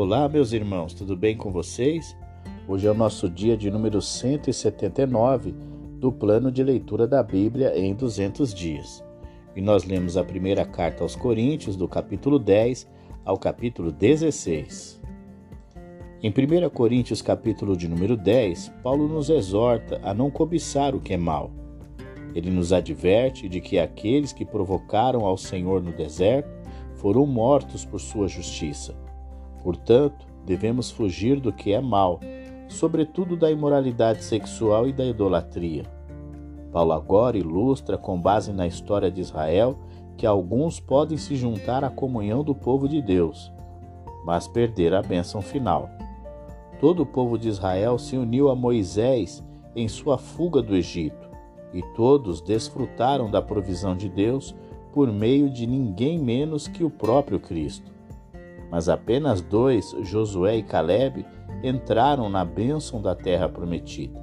Olá, meus irmãos, tudo bem com vocês? Hoje é o nosso dia de número 179 do plano de leitura da Bíblia em 200 dias. E nós lemos a primeira carta aos Coríntios, do capítulo 10 ao capítulo 16. Em 1 Coríntios, capítulo de número 10, Paulo nos exorta a não cobiçar o que é mal. Ele nos adverte de que aqueles que provocaram ao Senhor no deserto foram mortos por sua justiça Portanto, devemos fugir do que é mal, sobretudo da imoralidade sexual e da idolatria. Paulo agora ilustra, com base na história de Israel, que alguns podem se juntar à comunhão do povo de Deus, mas perder a bênção final. Todo o povo de Israel se uniu a Moisés em sua fuga do Egito, e todos desfrutaram da provisão de Deus por meio de ninguém menos que o próprio Cristo mas apenas dois, Josué e Caleb, entraram na bênção da terra prometida.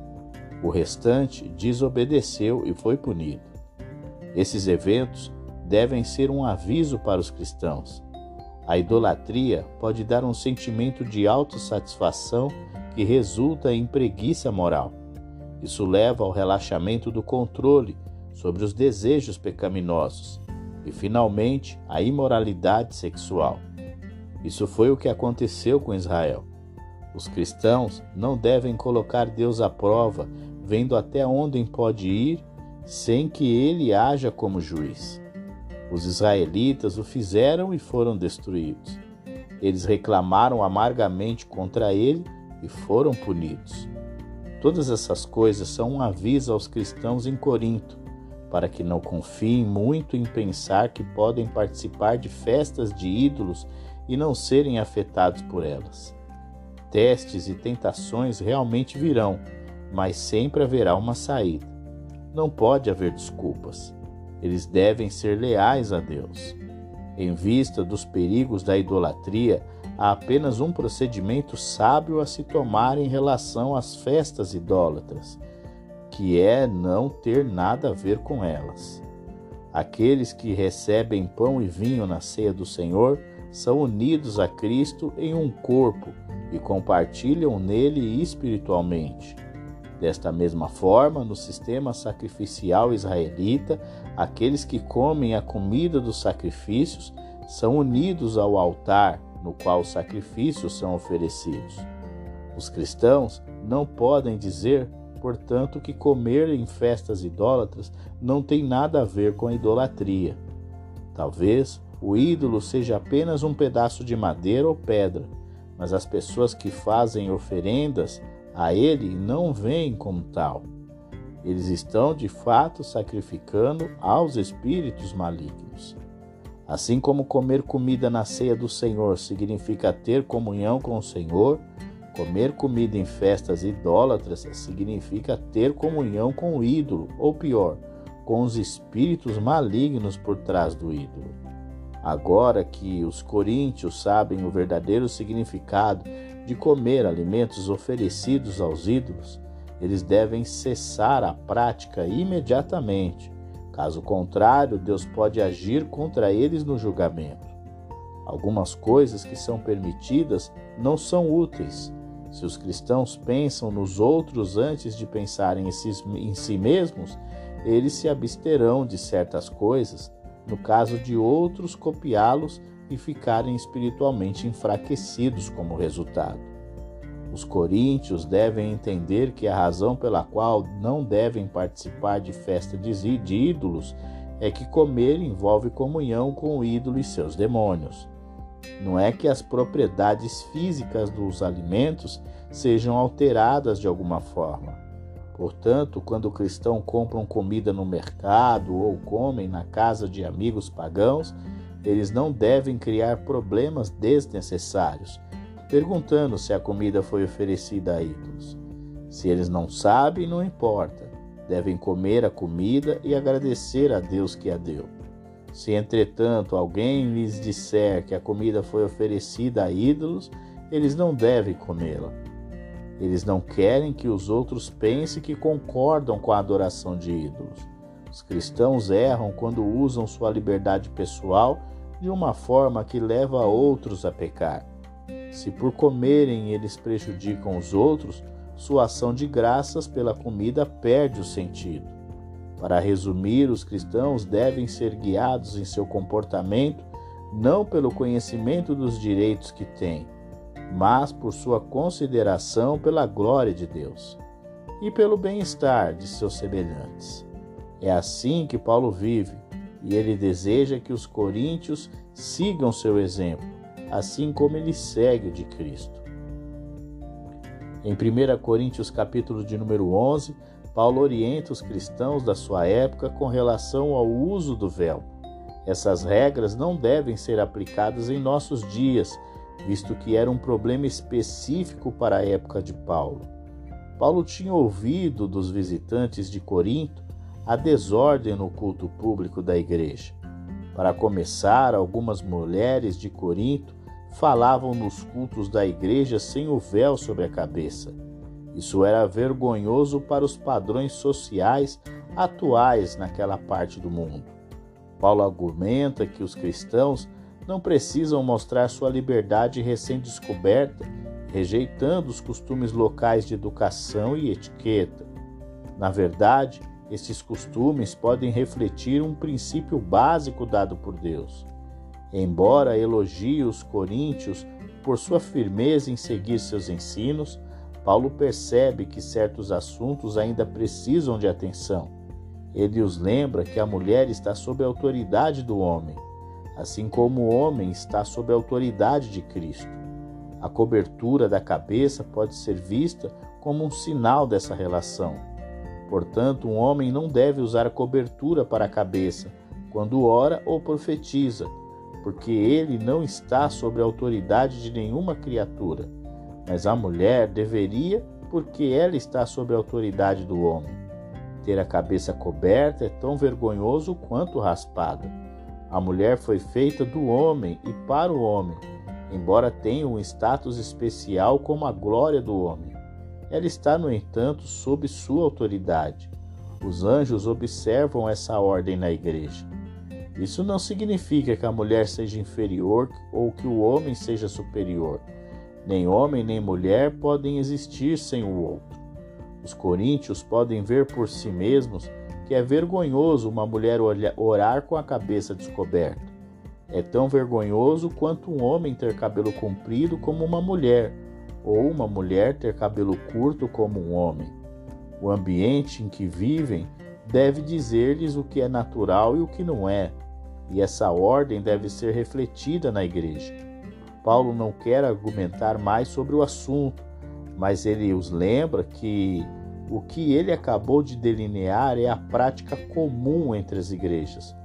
O restante desobedeceu e foi punido. Esses eventos devem ser um aviso para os cristãos. A idolatria pode dar um sentimento de autossatisfação que resulta em preguiça moral. Isso leva ao relaxamento do controle sobre os desejos pecaminosos e, finalmente, à imoralidade sexual. Isso foi o que aconteceu com Israel. Os cristãos não devem colocar Deus à prova, vendo até onde pode ir, sem que ele haja como juiz. Os israelitas o fizeram e foram destruídos. Eles reclamaram amargamente contra ele e foram punidos. Todas essas coisas são um aviso aos cristãos em Corinto, para que não confiem muito em pensar que podem participar de festas de ídolos e não serem afetados por elas. Testes e tentações realmente virão, mas sempre haverá uma saída. Não pode haver desculpas. Eles devem ser leais a Deus. Em vista dos perigos da idolatria, há apenas um procedimento sábio a se tomar em relação às festas idólatras, que é não ter nada a ver com elas. Aqueles que recebem pão e vinho na ceia do Senhor são unidos a Cristo em um corpo e compartilham nele espiritualmente. Desta mesma forma, no sistema sacrificial israelita, aqueles que comem a comida dos sacrifícios são unidos ao altar no qual os sacrifícios são oferecidos. Os cristãos não podem dizer, portanto, que comer em festas idólatras não tem nada a ver com a idolatria. Talvez o ídolo seja apenas um pedaço de madeira ou pedra, mas as pessoas que fazem oferendas a ele não veem como tal. Eles estão de fato sacrificando aos espíritos malignos. Assim como comer comida na ceia do Senhor significa ter comunhão com o Senhor, comer comida em festas idólatras significa ter comunhão com o ídolo, ou pior, com os espíritos malignos por trás do ídolo. Agora que os coríntios sabem o verdadeiro significado de comer alimentos oferecidos aos ídolos, eles devem cessar a prática imediatamente. Caso contrário, Deus pode agir contra eles no julgamento. Algumas coisas que são permitidas não são úteis. Se os cristãos pensam nos outros antes de pensarem em si mesmos, eles se absterão de certas coisas no caso de outros copiá-los e ficarem espiritualmente enfraquecidos como resultado. Os coríntios devem entender que a razão pela qual não devem participar de festa de ídolos é que comer envolve comunhão com o ídolo e seus demônios. Não é que as propriedades físicas dos alimentos sejam alteradas de alguma forma Portanto, quando o cristão compram comida no mercado ou comem na casa de amigos pagãos, eles não devem criar problemas desnecessários, perguntando se a comida foi oferecida a ídolos. Se eles não sabem, não importa. Devem comer a comida e agradecer a Deus que a deu. Se, entretanto, alguém lhes disser que a comida foi oferecida a ídolos, eles não devem comê-la eles não querem que os outros pensem que concordam com a adoração de ídolos. Os cristãos erram quando usam sua liberdade pessoal de uma forma que leva outros a pecar. Se por comerem eles prejudicam os outros, sua ação de graças pela comida perde o sentido. Para resumir, os cristãos devem ser guiados em seu comportamento não pelo conhecimento dos direitos que têm, mas por sua consideração pela glória de Deus e pelo bem-estar de seus semelhantes. É assim que Paulo vive e ele deseja que os coríntios sigam seu exemplo, assim como ele segue o de Cristo. Em 1 Coríntios capítulo de número 11, Paulo orienta os cristãos da sua época com relação ao uso do véu. Essas regras não devem ser aplicadas em nossos dias, visto que era um problema específico para a época de Paulo. Paulo tinha ouvido dos visitantes de Corinto a desordem no culto público da igreja. Para começar, algumas mulheres de Corinto falavam nos cultos da igreja sem o véu sobre a cabeça. Isso era vergonhoso para os padrões sociais atuais naquela parte do mundo. Paulo argumenta que os cristãos não precisam mostrar sua liberdade recém-descoberta, rejeitando os costumes locais de educação e etiqueta. Na verdade, esses costumes podem refletir um princípio básico dado por Deus. Embora elogie os coríntios por sua firmeza em seguir seus ensinos, Paulo percebe que certos assuntos ainda precisam de atenção. Ele os lembra que a mulher está sob a autoridade do homem, assim como o homem está sob a autoridade de Cristo. A cobertura da cabeça pode ser vista como um sinal dessa relação. Portanto, um homem não deve usar cobertura para a cabeça quando ora ou profetiza, porque ele não está sob a autoridade de nenhuma criatura, mas a mulher deveria, porque ela está sob a autoridade do homem. Ter a cabeça coberta é tão vergonhoso quanto raspada. A mulher foi feita do homem e para o homem, embora tenha um status especial como a glória do homem. Ela está, no entanto, sob sua autoridade. Os anjos observam essa ordem na igreja. Isso não significa que a mulher seja inferior ou que o homem seja superior. Nem homem nem mulher podem existir sem o outro. Os coríntios podem ver por si mesmos que é vergonhoso uma mulher orar com a cabeça descoberta. É tão vergonhoso quanto um homem ter cabelo comprido como uma mulher, ou uma mulher ter cabelo curto como um homem. O ambiente em que vivem deve dizer-lhes o que é natural e o que não é e essa ordem deve ser refletida na igreja. Paulo não quer argumentar mais sobre o assunto, mas ele os lembra que o que ele acabou de delinear é a prática comum entre as igrejas.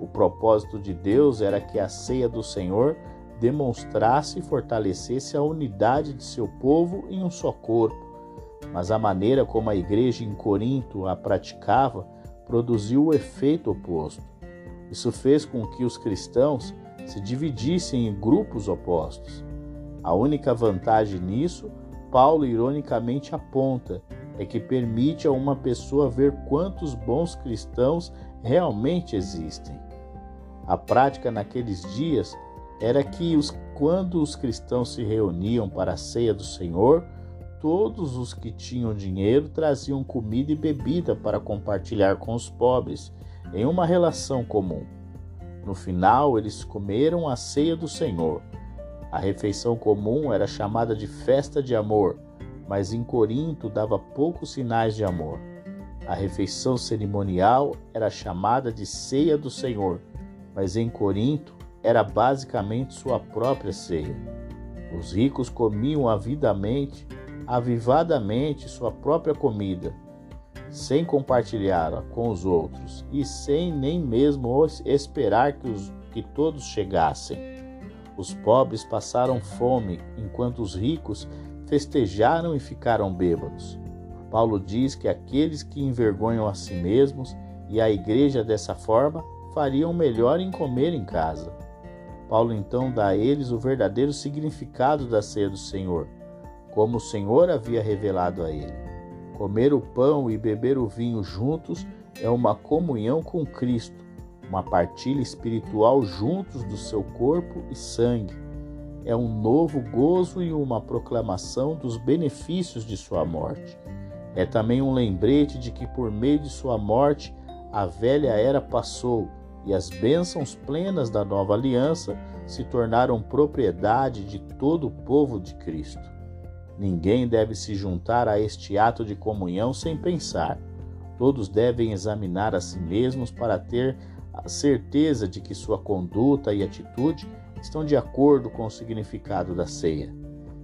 O propósito de Deus era que a ceia do Senhor demonstrasse e fortalecesse a unidade de seu povo em um só corpo. Mas a maneira como a igreja em Corinto a praticava produziu o efeito oposto. Isso fez com que os cristãos se dividissem em grupos opostos. A única vantagem nisso, Paulo ironicamente aponta, é que permite a uma pessoa ver quantos bons cristãos realmente existem. A prática naqueles dias era que os, quando os cristãos se reuniam para a ceia do Senhor, todos os que tinham dinheiro traziam comida e bebida para compartilhar com os pobres em uma relação comum. No final, eles comeram a ceia do Senhor. A refeição comum era chamada de festa de amor, mas em Corinto dava poucos sinais de amor. A refeição cerimonial era chamada de ceia do Senhor, mas em Corinto era basicamente sua própria ceia. Os ricos comiam avidamente, avivadamente sua própria comida sem compartilhá-la com os outros e sem nem mesmo esperar que, os, que todos chegassem. Os pobres passaram fome, enquanto os ricos festejaram e ficaram bêbados. Paulo diz que aqueles que envergonham a si mesmos e a igreja dessa forma fariam melhor em comer em casa. Paulo então dá a eles o verdadeiro significado da ceia do Senhor, como o Senhor havia revelado a ele. Comer o pão e beber o vinho juntos é uma comunhão com Cristo, uma partilha espiritual juntos do seu corpo e sangue. É um novo gozo e uma proclamação dos benefícios de sua morte. É também um lembrete de que por meio de sua morte a velha era passou e as bênçãos plenas da nova aliança se tornaram propriedade de todo o povo de Cristo. Ninguém deve se juntar a este ato de comunhão sem pensar. Todos devem examinar a si mesmos para ter a certeza de que sua conduta e atitude estão de acordo com o significado da ceia.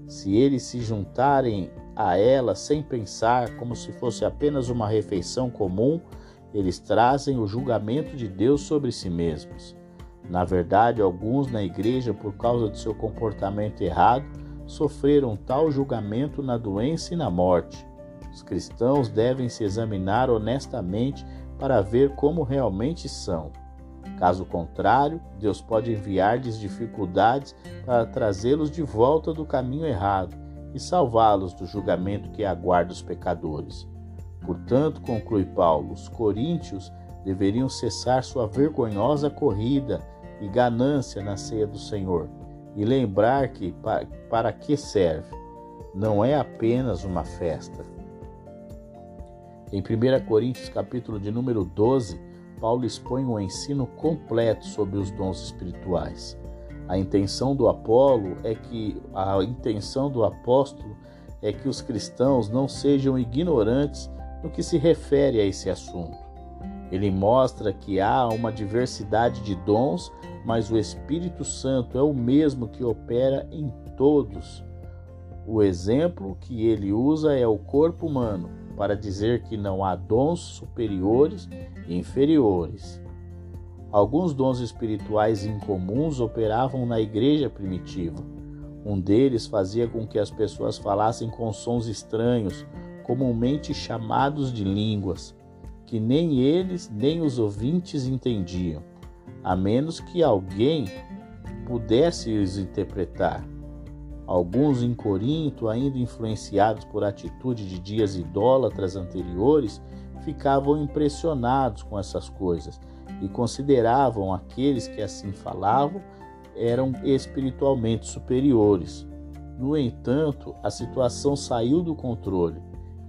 Se eles se juntarem a ela sem pensar, como se fosse apenas uma refeição comum, eles trazem o julgamento de Deus sobre si mesmos. Na verdade, alguns na igreja, por causa de seu comportamento errado, sofreram tal julgamento na doença e na morte. Os cristãos devem se examinar honestamente para ver como realmente são. Caso contrário, Deus pode enviar-lhes dificuldades para trazê-los de volta do caminho errado e salvá-los do julgamento que aguarda os pecadores. Portanto, conclui Paulo, os coríntios deveriam cessar sua vergonhosa corrida e ganância na ceia do Senhor e lembrar que para, que serve. Não é apenas uma festa. Em 1 Coríntios, capítulo de número 12, Paulo expõe um ensino completo sobre os dons espirituais. A intenção do Apolo é que a intenção do apóstolo é que os cristãos não sejam ignorantes no que se refere a esse assunto. Ele mostra que há uma diversidade de dons, mas o Espírito Santo é o mesmo que opera em todos. O exemplo que ele usa é o corpo humano, para dizer que não há dons superiores e inferiores. Alguns dons espirituais incomuns operavam na igreja primitiva. Um deles fazia com que as pessoas falassem com sons estranhos, comumente chamados de línguas que nem eles nem os ouvintes entendiam, a menos que alguém pudesse os interpretar. Alguns em Corinto, ainda influenciados por atitude de dias idólatras anteriores, ficavam impressionados com essas coisas e consideravam aqueles que assim falavam eram espiritualmente superiores. No entanto, a situação saiu do controle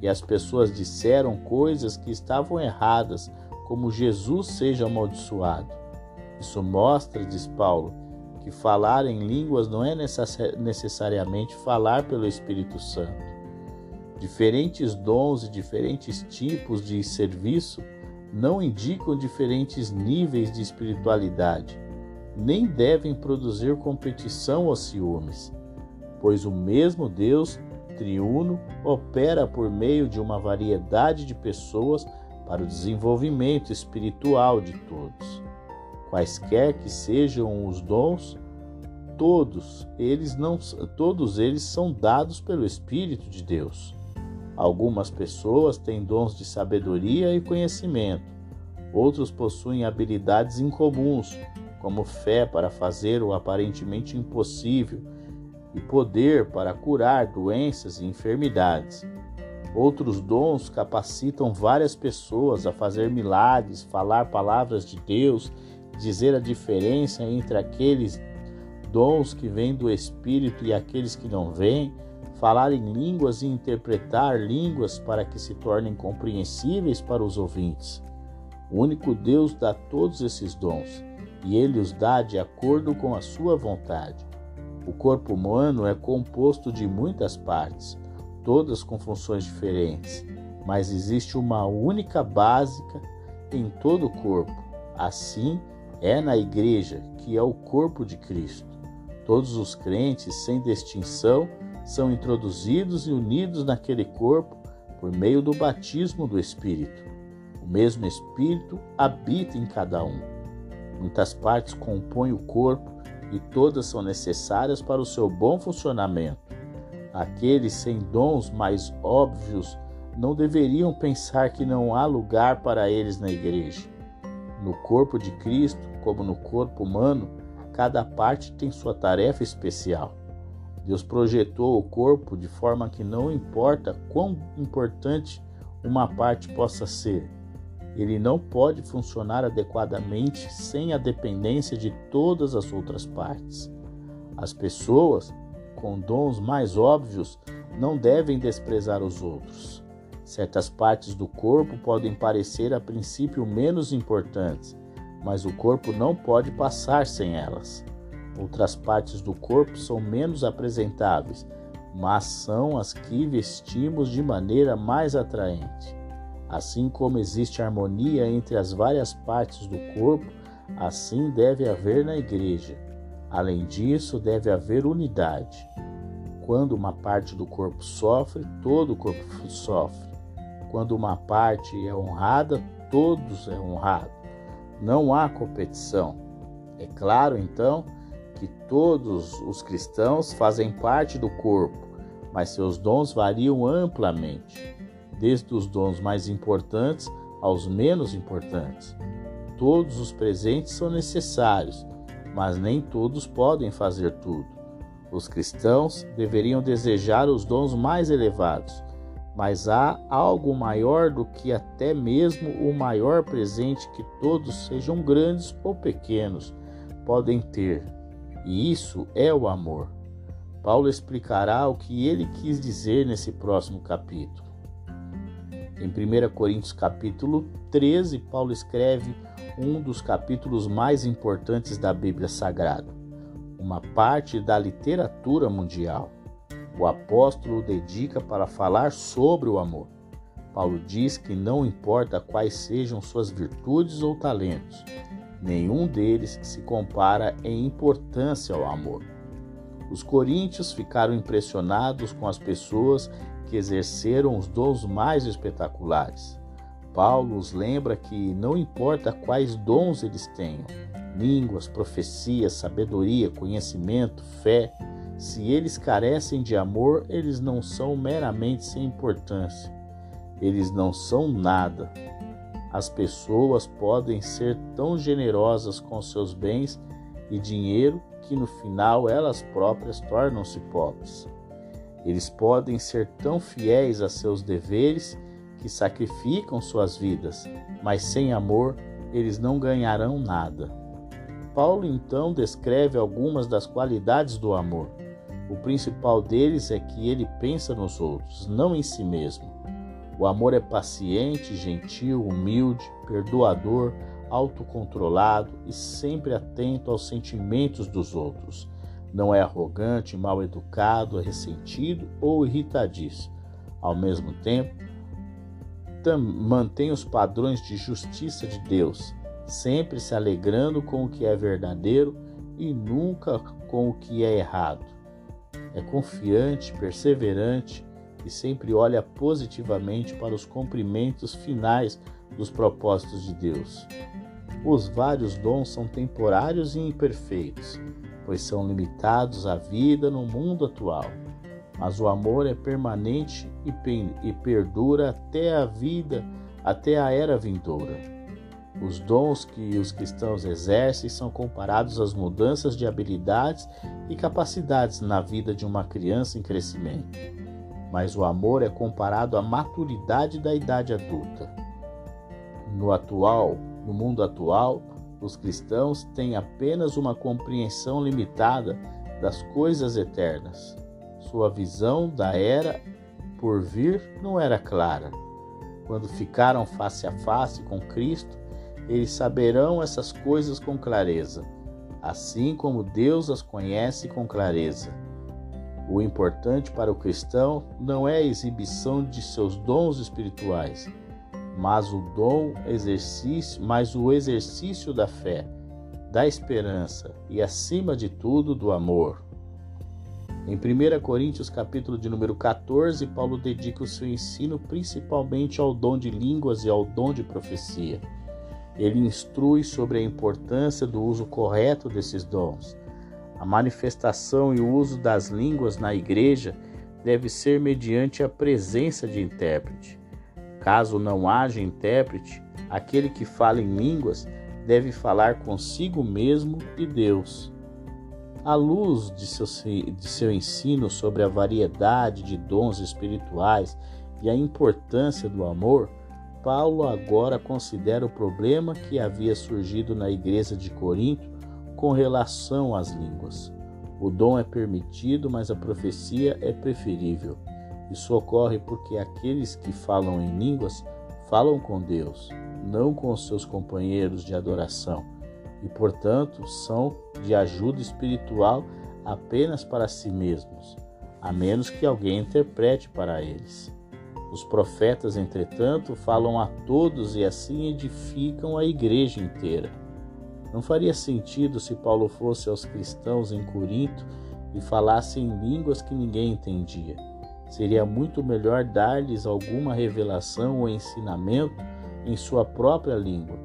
e as pessoas disseram coisas que estavam erradas, como Jesus seja amaldiçoado. Isso mostra, diz Paulo, que falar em línguas não é necessariamente falar pelo Espírito Santo. Diferentes dons e diferentes tipos de serviço não indicam diferentes níveis de espiritualidade, nem devem produzir competição ou ciúmes, pois o mesmo Deus triuno opera por meio de uma variedade de pessoas para o desenvolvimento espiritual de todos. Quaisquer que sejam os dons, todos eles não todos eles são dados pelo espírito de Deus. Algumas pessoas têm dons de sabedoria e conhecimento. Outros possuem habilidades incomuns, como fé para fazer o aparentemente impossível e poder para curar doenças e enfermidades. Outros dons capacitam várias pessoas a fazer milagres, falar palavras de Deus, dizer a diferença entre aqueles dons que vêm do Espírito e aqueles que não vêm, falar em línguas e interpretar línguas para que se tornem compreensíveis para os ouvintes. O único Deus dá todos esses dons e ele os dá de acordo com a sua vontade. O corpo humano é composto de muitas partes, todas com funções diferentes, mas existe uma única básica em todo o corpo. Assim é na igreja, que é o corpo de Cristo. Todos os crentes, sem distinção, são introduzidos e unidos naquele corpo por meio do batismo do Espírito. O mesmo Espírito habita em cada um. Muitas partes compõem o corpo e todas são necessárias para o seu bom funcionamento. Aqueles sem dons mais óbvios não deveriam pensar que não há lugar para eles na igreja. No corpo de Cristo, como no corpo humano, cada parte tem sua tarefa especial. Deus projetou o corpo de forma que não importa quão importante uma parte possa ser, ele não pode funcionar adequadamente sem a dependência de todas as outras partes. As pessoas com dons mais óbvios não devem desprezar os outros. Certas partes do corpo podem parecer a princípio menos importantes, mas o corpo não pode passar sem elas. Outras partes do corpo são menos apresentáveis, mas são as que vestimos de maneira mais atraente. Assim como existe harmonia entre as várias partes do corpo, assim deve haver na igreja. Além disso, deve haver unidade. Quando uma parte do corpo sofre, todo o corpo sofre. Quando uma parte é honrada, todos é honrado. Não há competição. É claro, então, que todos os cristãos fazem parte do corpo, mas seus dons variam amplamente, desde os dons mais importantes aos menos importantes. Todos os presentes são necessários, mas nem todos podem fazer tudo. Os cristãos deveriam desejar os dons mais elevados, mas há algo maior do que até mesmo o maior presente que todos, sejam grandes ou pequenos, podem ter, e isso é o amor. Paulo explicará o que ele quis dizer nesse próximo capítulo. Em 1 Coríntios capítulo 13, Paulo escreve um dos capítulos mais importantes da Bíblia Sagrada, uma parte da literatura mundial o apóstolo dedica para falar sobre o amor. Paulo diz que não importa quais sejam suas virtudes ou talentos, nenhum deles se compara em importância ao amor. Os coríntios ficaram impressionados com as pessoas que exerceram os dons mais espetaculares. Paulo os lembra que não importa quais dons eles tenham línguas, profecias, sabedoria, conhecimento, fé se eles carecem de amor, eles não são meramente sem importância. Eles não são nada. As pessoas podem ser tão generosas com seus bens e dinheiro que no final elas próprias tornam-se pobres. Eles podem ser tão fiéis a seus deveres que sacrificam suas vidas, mas sem amor eles não ganharão nada. Paulo então descreve algumas das qualidades do amor. O principal deles é que ele pensa nos outros, não em si mesmo. O amor é paciente, gentil, humilde, perdoador, autocontrolado e sempre atento aos sentimentos dos outros. Não é arrogante, mal educado, ressentido ou irritadiço. Ao mesmo tempo, mantém os padrões de justiça de Deus, sempre se alegrando com o que é verdadeiro e nunca com o que é errado é confiante, perseverante e sempre olha positivamente para os cumprimentos finais dos propósitos de Deus. Os vários dons são temporários e imperfeitos, pois são limitados à vida no mundo atual. Mas o amor é permanente e perdura até a vida, até a era vindoura. Os dons que os cristãos exercem são comparados às mudanças de habilidades e capacidades na vida de uma criança em crescimento. Mas o amor é comparado à maturidade da idade adulta. No atual, no mundo atual, os cristãos têm apenas uma compreensão limitada das coisas eternas. Sua visão da era por vir não era clara. Quando ficaram face a face com Cristo, eles saberão essas coisas com clareza, assim como Deus as conhece com clareza. O importante para o cristão não é a exibição de seus dons espirituais, mas o dom exercício, mas o exercício da fé, da esperança e acima de tudo do amor. Em 1 Coríntios, capítulo de número 14, Paulo dedica o seu ensino principalmente ao dom de línguas e ao dom de profecia. Ele instrui sobre a importância do uso correto desses dons. A manifestação e o uso das línguas na igreja deve ser mediante a presença de intérprete. Caso não haja intérprete, aquele que fala em línguas deve falar consigo mesmo e Deus. À luz de seu, de seu ensino sobre a variedade de dons espirituais e a importância do amor, Paulo agora considera o problema que havia surgido na igreja de Corinto com relação às línguas. O dom é permitido, mas a profecia é preferível. Isso ocorre porque aqueles que falam em línguas falam com Deus, não com seus companheiros de adoração, e, portanto, são de ajuda espiritual apenas para si mesmos, a menos que alguém interprete para eles. Os profetas, entretanto, falam a todos e assim edificam a igreja inteira. Não faria sentido se Paulo fosse aos cristãos em Corinto e falasse em línguas que ninguém entendia. Seria muito melhor dar-lhes alguma revelação ou ensinamento em sua própria língua,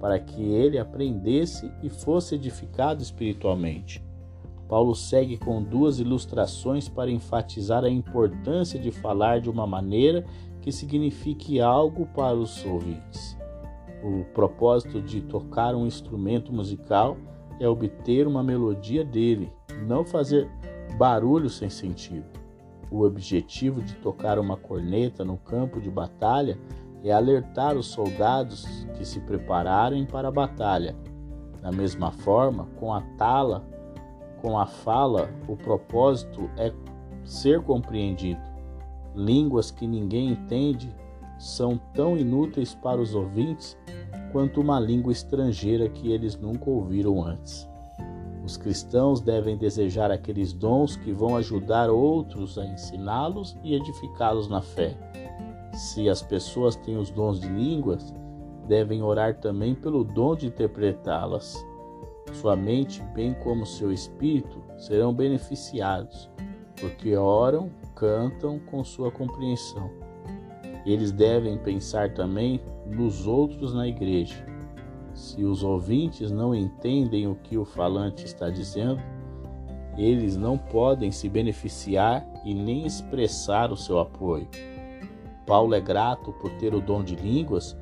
para que ele aprendesse e fosse edificado espiritualmente. Paulo segue com duas ilustrações para enfatizar a importância de falar de uma maneira que signifique algo para os ouvintes. O propósito de tocar um instrumento musical é obter uma melodia dele, não fazer barulho sem sentido. O objetivo de tocar uma corneta no campo de batalha é alertar os soldados que se prepararem para a batalha. Da mesma forma, com a tala, com a fala, o propósito é ser compreendido. Línguas que ninguém entende são tão inúteis para os ouvintes quanto uma língua estrangeira que eles nunca ouviram antes. Os cristãos devem desejar aqueles dons que vão ajudar outros a ensiná-los e edificá-los na fé. Se as pessoas têm os dons de línguas, devem orar também pelo dom de interpretá-las. Sua mente, bem como seu espírito, serão beneficiados, porque oram, cantam com sua compreensão. Eles devem pensar também nos outros na igreja. Se os ouvintes não entendem o que o falante está dizendo, eles não podem se beneficiar e nem expressar o seu apoio. Paulo é grato por ter o dom de línguas,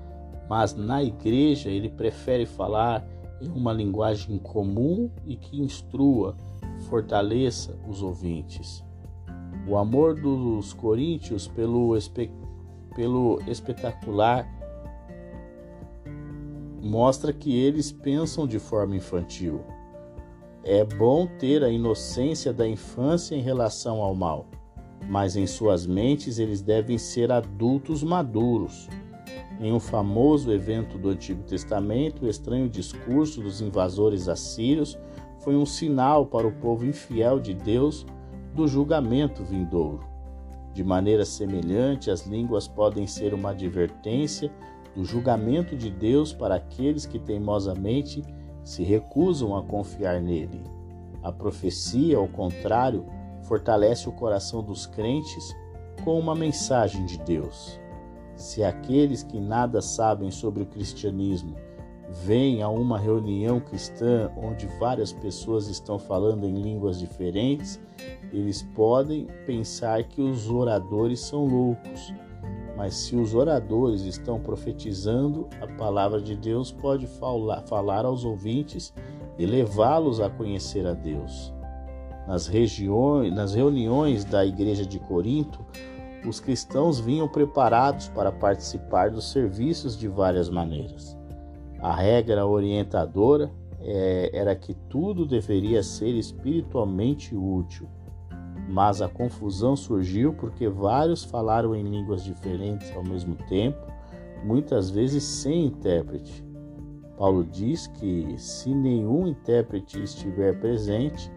mas na igreja ele prefere falar em uma linguagem comum e que instrua, fortaleça os ouvintes. O amor dos coríntios pelo, espe pelo espetacular mostra que eles pensam de forma infantil. É bom ter a inocência da infância em relação ao mal, mas em suas mentes eles devem ser adultos maduros. Em um famoso evento do Antigo Testamento, o estranho discurso dos invasores assírios foi um sinal para o povo infiel de Deus do julgamento vindouro. De maneira semelhante, as línguas podem ser uma advertência do julgamento de Deus para aqueles que teimosamente se recusam a confiar nele. A profecia, ao contrário, fortalece o coração dos crentes com uma mensagem de Deus. Se aqueles que nada sabem sobre o cristianismo vêm a uma reunião cristã onde várias pessoas estão falando em línguas diferentes, eles podem pensar que os oradores são loucos mas se os oradores estão profetizando, a palavra de Deus pode falar aos ouvintes e levá-los a conhecer a Deus. Nas, regiões, nas reuniões da igreja de Corinto, os cristãos vinham preparados para participar dos serviços de várias maneiras. A regra orientadora é, era que tudo deveria ser espiritualmente útil mas a confusão surgiu porque vários falaram em línguas diferentes ao mesmo tempo, muitas vezes sem intérprete. Paulo diz que se nenhum intérprete estiver presente,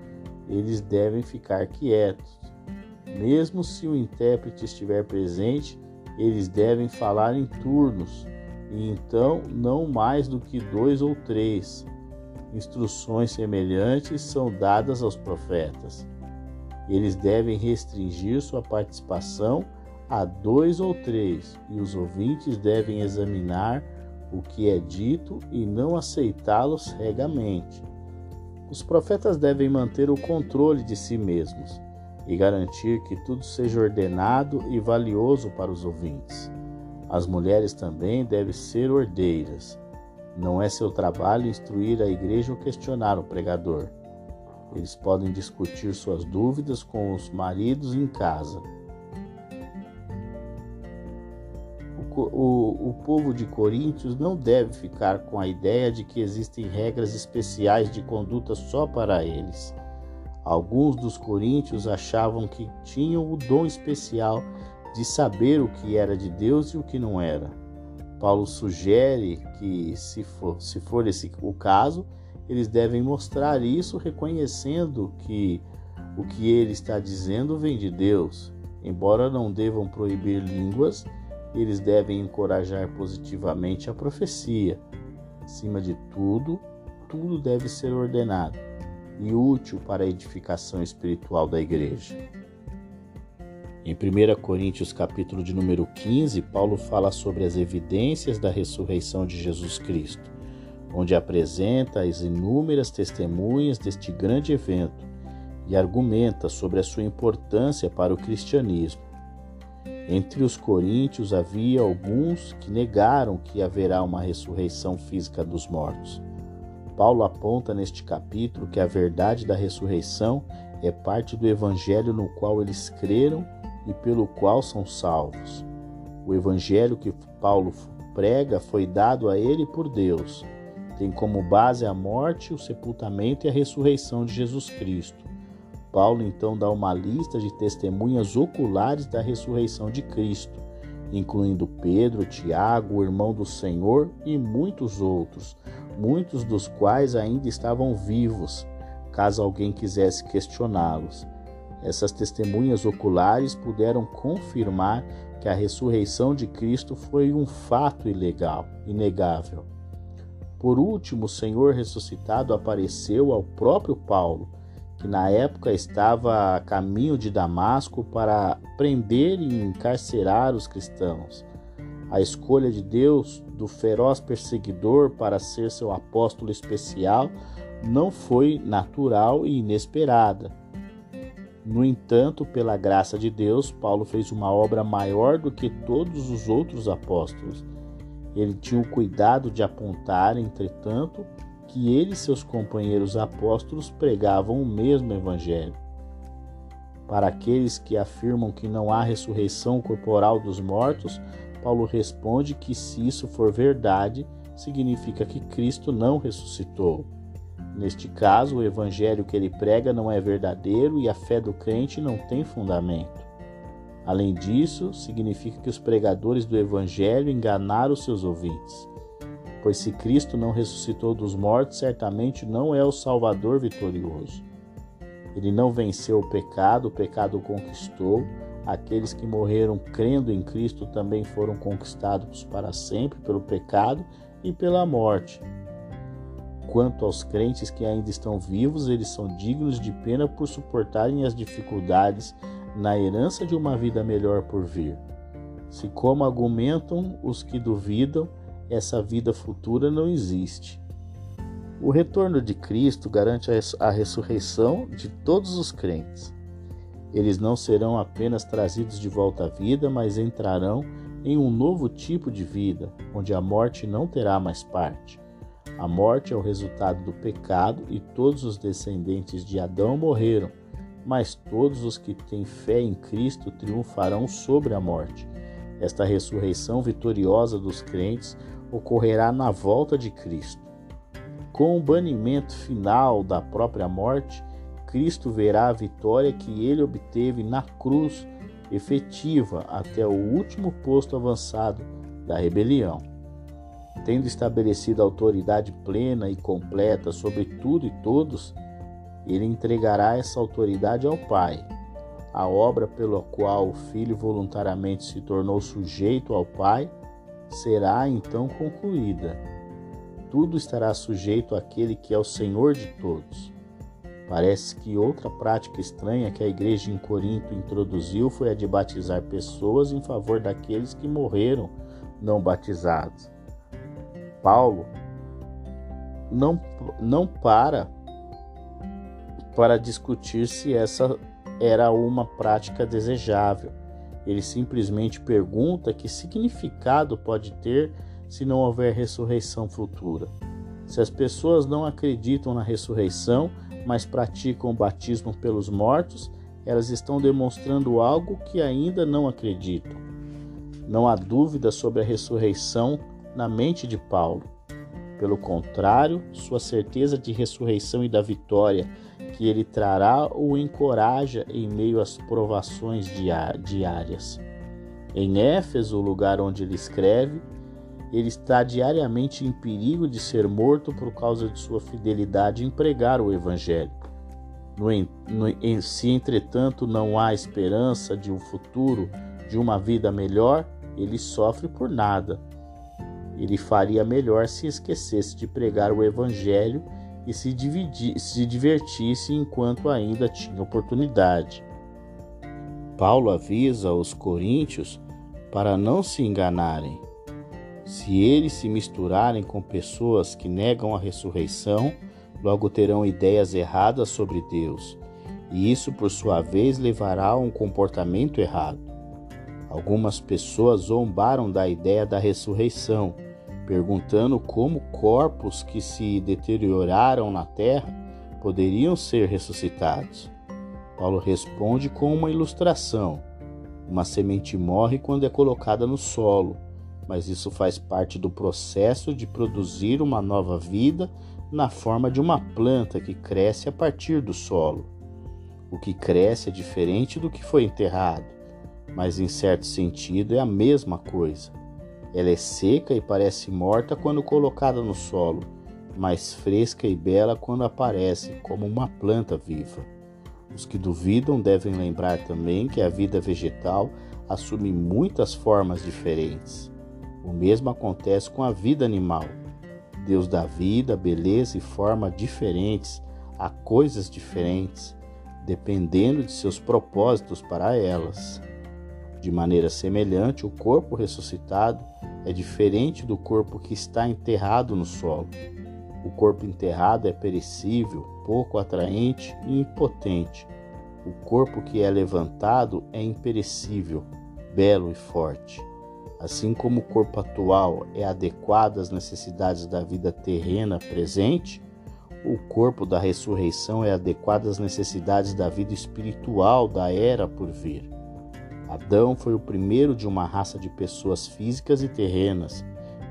eles devem ficar quietos. Mesmo se o intérprete estiver presente, eles devem falar em turnos, e então não mais do que dois ou três. Instruções semelhantes são dadas aos profetas. Eles devem restringir sua participação a dois ou três, e os ouvintes devem examinar o que é dito e não aceitá-lo cegamente. Os profetas devem manter o controle de si mesmos e garantir que tudo seja ordenado e valioso para os ouvintes. As mulheres também devem ser ordeiras. Não é seu trabalho instruir a igreja ou questionar o pregador. Eles podem discutir suas dúvidas com os maridos em casa. O, o, o povo de Coríntios não deve ficar com a ideia de que existem regras especiais de conduta só para eles. Alguns dos coríntios achavam que tinham o dom especial de saber o que era de Deus e o que não era. Paulo sugere que, se for, se for esse o caso, eles devem mostrar isso reconhecendo que o que ele está dizendo vem de Deus. Embora não devam proibir línguas, eles devem encorajar positivamente a profecia. Acima de tudo, tudo deve ser ordenado e útil para a edificação espiritual da igreja. Em 1 Coríntios, capítulo de número 15, Paulo fala sobre as evidências da ressurreição de Jesus Cristo, onde apresenta as inúmeras testemunhas deste grande evento e argumenta sobre a sua importância para o cristianismo. Entre os coríntios havia alguns que negaram que haverá uma ressurreição física dos mortos. Paulo aponta neste capítulo que a verdade da ressurreição é parte do evangelho no qual eles creram e pelo qual são salvos. O evangelho que Paulo prega foi dado a ele por Deus. Tem como base a morte, o sepultamento e a ressurreição de Jesus Cristo. Paulo então dá uma lista de testemunhas oculares da ressurreição de Cristo, incluindo Pedro, Tiago, o irmão do Senhor e muitos outros, muitos dos quais ainda estavam vivos, caso alguém quisesse questioná-los. Essas testemunhas oculares puderam confirmar que a ressurreição de Cristo foi um fato ilegal, inegável. Por último, o Senhor ressuscitado apareceu ao próprio Paulo, que na época estava a caminho de Damasco para prender e encarcerar os cristãos. A escolha de Deus do feroz perseguidor para ser seu apóstolo especial não foi natural e inesperada. No entanto, pela graça de Deus, Paulo fez uma obra maior do que todos os outros apóstolos. Ele tinha o cuidado de apontar, entretanto, que ele e seus companheiros apóstolos pregavam o mesmo evangelho. Para aqueles que afirmam que não há ressurreição corporal dos mortos, Paulo responde que se isso for verdade, significa que Cristo não ressuscitou. Neste caso, o evangelho que ele prega não é verdadeiro e a fé do crente não tem fundamento. Além disso, significa que os pregadores do evangelho enganaram seus ouvintes. Pois se Cristo não ressuscitou dos mortos, certamente não é o Salvador vitorioso. Ele não venceu o pecado, o pecado o conquistou. Aqueles que morreram crendo em Cristo também foram conquistados para sempre pelo pecado e pela morte. Quanto aos crentes que ainda estão vivos, eles são dignos de pena por suportarem as dificuldades na herança de uma vida melhor por vir. Se, como argumentam os que duvidam, essa vida futura não existe. O retorno de Cristo garante a ressurreição de todos os crentes. Eles não serão apenas trazidos de volta à vida, mas entrarão em um novo tipo de vida, onde a morte não terá mais parte. A morte é o resultado do pecado e todos os descendentes de Adão morreram, mas todos os que têm fé em Cristo triunfarão sobre a morte. Esta ressurreição vitoriosa dos crentes ocorrerá na volta de Cristo. Com o banimento final da própria morte, Cristo verá a vitória que ele obteve na cruz efetiva até o último posto avançado da rebelião tendo estabelecido autoridade plena e completa sobre tudo e todos, ele entregará essa autoridade ao Pai. A obra pela qual o Filho voluntariamente se tornou sujeito ao Pai será então concluída. Tudo estará sujeito àquele que é o Senhor de todos. Parece que outra prática estranha que a igreja em Corinto introduziu foi a de batizar pessoas em favor daqueles que morreram não batizados. Paulo não, não para para discutir se essa era uma prática desejável. Ele simplesmente pergunta que significado pode ter se não houver ressurreição futura. Se as pessoas não acreditam na ressurreição, mas praticam o batismo pelos mortos, elas estão demonstrando algo que ainda não acreditam. Não há dúvida sobre a ressurreição na mente de Paulo. Pelo contrário, sua certeza de ressurreição e da vitória que ele trará o encoraja em meio às provações diárias. Em Éfeso, o lugar onde ele escreve, ele está diariamente em perigo de ser morto por causa de sua fidelidade em pregar o Evangelho. No, no, se, entretanto, não há esperança de um futuro, de uma vida melhor, ele sofre por nada. Ele faria melhor se esquecesse de pregar o Evangelho e se, se divertisse enquanto ainda tinha oportunidade. Paulo avisa os coríntios para não se enganarem. Se eles se misturarem com pessoas que negam a ressurreição, logo terão ideias erradas sobre Deus, e isso, por sua vez, levará a um comportamento errado. Algumas pessoas zombaram da ideia da ressurreição, perguntando como corpos que se deterioraram na terra poderiam ser ressuscitados. Paulo responde com uma ilustração. Uma semente morre quando é colocada no solo, mas isso faz parte do processo de produzir uma nova vida na forma de uma planta que cresce a partir do solo. O que cresce é diferente do que foi enterrado, mas em certo sentido é a mesma coisa. Ela é seca e parece morta quando colocada no solo, mas fresca e bela quando aparece como uma planta viva. Os que duvidam devem lembrar também que a vida vegetal assume muitas formas diferentes. O mesmo acontece com a vida animal. Deus dá vida, beleza e forma diferentes a coisas diferentes, dependendo de seus propósitos para elas. De maneira semelhante, o corpo ressuscitado é diferente do corpo que está enterrado no solo. O corpo enterrado é perecível, pouco atraente e impotente. O corpo que é levantado é imperecível, belo e forte. Assim como o corpo atual é adequado às necessidades da vida terrena presente, o corpo da ressurreição é adequado às necessidades da vida espiritual da era por vir. Adão foi o primeiro de uma raça de pessoas físicas e terrenas.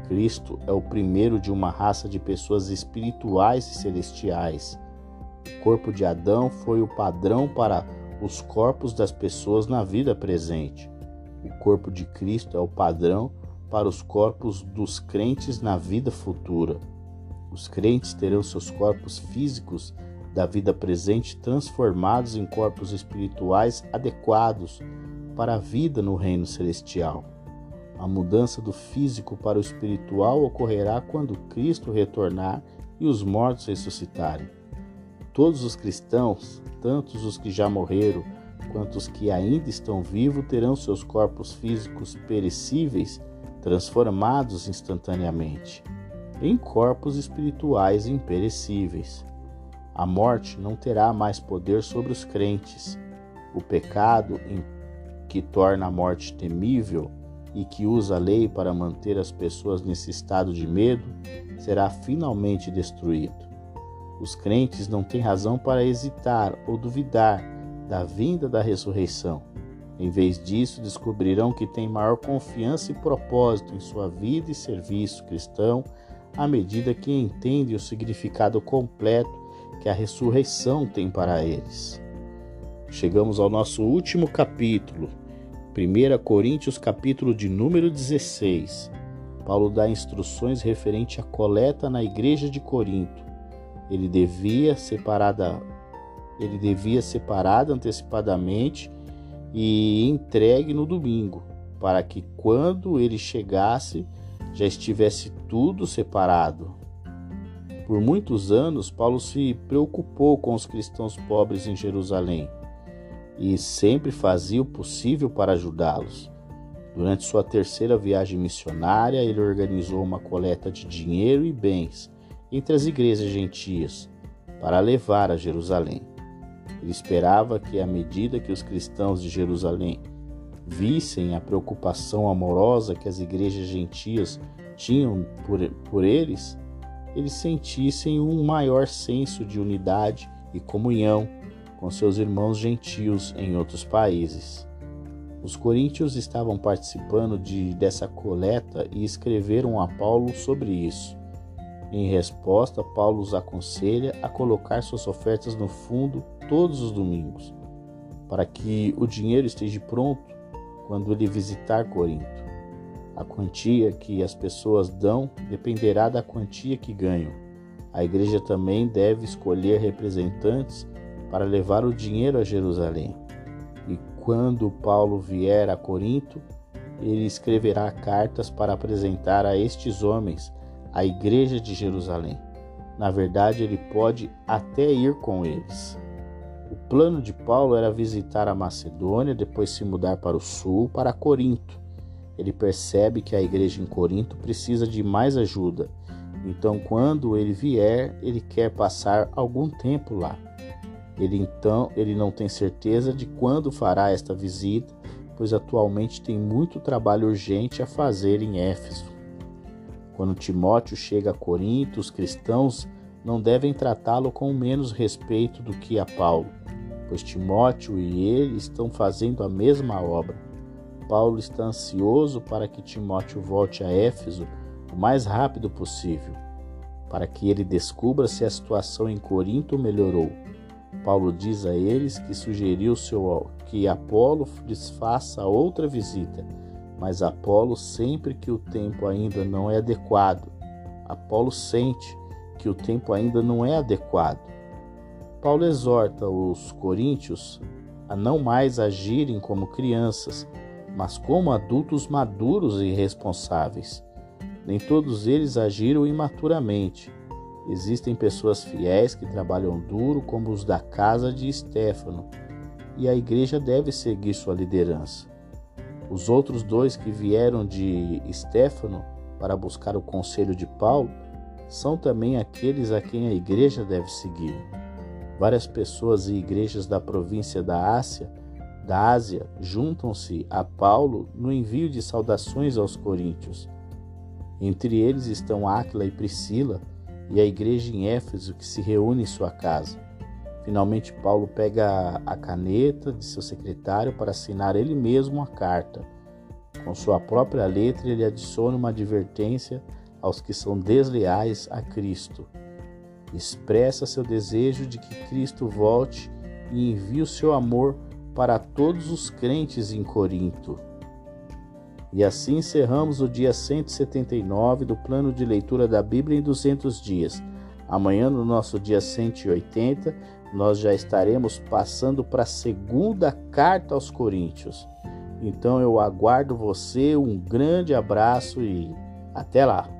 Cristo é o primeiro de uma raça de pessoas espirituais e celestiais. O corpo de Adão foi o padrão para os corpos das pessoas na vida presente. O corpo de Cristo é o padrão para os corpos dos crentes na vida futura. Os crentes terão seus corpos físicos da vida presente transformados em corpos espirituais adequados para a vida no reino celestial. A mudança do físico para o espiritual ocorrerá quando Cristo retornar e os mortos ressuscitarem. Todos os cristãos, tanto os que já morreram quanto os que ainda estão vivos terão seus corpos físicos perecíveis transformados instantaneamente em corpos espirituais imperecíveis. A morte não terá mais poder sobre os crentes. O pecado que torna a morte temível e que usa a lei para manter as pessoas nesse estado de medo será finalmente destruído. Os crentes não têm razão para hesitar ou duvidar da vinda da ressurreição. Em vez disso, descobrirão que têm maior confiança e propósito em sua vida e serviço cristão à medida que entendem o significado completo que a ressurreição tem para eles. Chegamos ao nosso último capítulo, 1 Coríntios, capítulo de número 16. Paulo dá instruções referente à coleta na igreja de Corinto. Ele devia separar da ele devia separado antecipadamente e entregue no domingo, para que quando ele chegasse já estivesse tudo separado. Por muitos anos, Paulo se preocupou com os cristãos pobres em Jerusalém e sempre fazia o possível para ajudá-los. Durante sua terceira viagem missionária, ele organizou uma coleta de dinheiro e bens entre as igrejas gentias para levar a Jerusalém. Ele esperava que, à medida que os cristãos de Jerusalém vissem a preocupação amorosa que as igrejas gentias tinham por, por eles, eles sentissem um maior senso de unidade e comunhão com seus irmãos gentios em outros países. Os coríntios estavam participando de, dessa coleta e escreveram a Paulo sobre isso. Em resposta, Paulo os aconselha a colocar suas ofertas no fundo todos os domingos, para que o dinheiro esteja pronto quando ele visitar Corinto. A quantia que as pessoas dão dependerá da quantia que ganham. A igreja também deve escolher representantes para levar o dinheiro a Jerusalém. E quando Paulo vier a Corinto, ele escreverá cartas para apresentar a estes homens a igreja de Jerusalém. Na verdade, ele pode até ir com eles. O plano de Paulo era visitar a Macedônia, depois se mudar para o sul, para Corinto. Ele percebe que a igreja em Corinto precisa de mais ajuda. Então, quando ele vier, ele quer passar algum tempo lá. Ele então, ele não tem certeza de quando fará esta visita, pois atualmente tem muito trabalho urgente a fazer em Éfeso. Quando Timóteo chega a Corinto, os cristãos não devem tratá-lo com menos respeito do que a Paulo, pois Timóteo e ele estão fazendo a mesma obra. Paulo está ansioso para que Timóteo volte a Éfeso o mais rápido possível, para que ele descubra se a situação em Corinto melhorou. Paulo diz a eles que sugeriu seu, que Apolo lhes faça outra visita mas Apolo sempre que o tempo ainda não é adequado. Apolo sente que o tempo ainda não é adequado. Paulo exorta os coríntios a não mais agirem como crianças, mas como adultos maduros e responsáveis. Nem todos eles agiram imaturamente. Existem pessoas fiéis que trabalham duro, como os da casa de Estéfano, e a igreja deve seguir sua liderança. Os outros dois que vieram de Estéfano para buscar o conselho de Paulo são também aqueles a quem a igreja deve seguir. Várias pessoas e igrejas da província da Ásia, da Ásia juntam-se a Paulo no envio de saudações aos coríntios. Entre eles estão Áquila e Priscila e a igreja em Éfeso que se reúne em sua casa. Finalmente, Paulo pega a caneta de seu secretário para assinar ele mesmo a carta. Com sua própria letra, ele adiciona uma advertência aos que são desleais a Cristo. Expressa seu desejo de que Cristo volte e envie o seu amor para todos os crentes em Corinto. E assim encerramos o dia 179 do plano de leitura da Bíblia em 200 dias. Amanhã, no nosso dia 180, nós já estaremos passando para a segunda carta aos Coríntios. Então eu aguardo você, um grande abraço e até lá!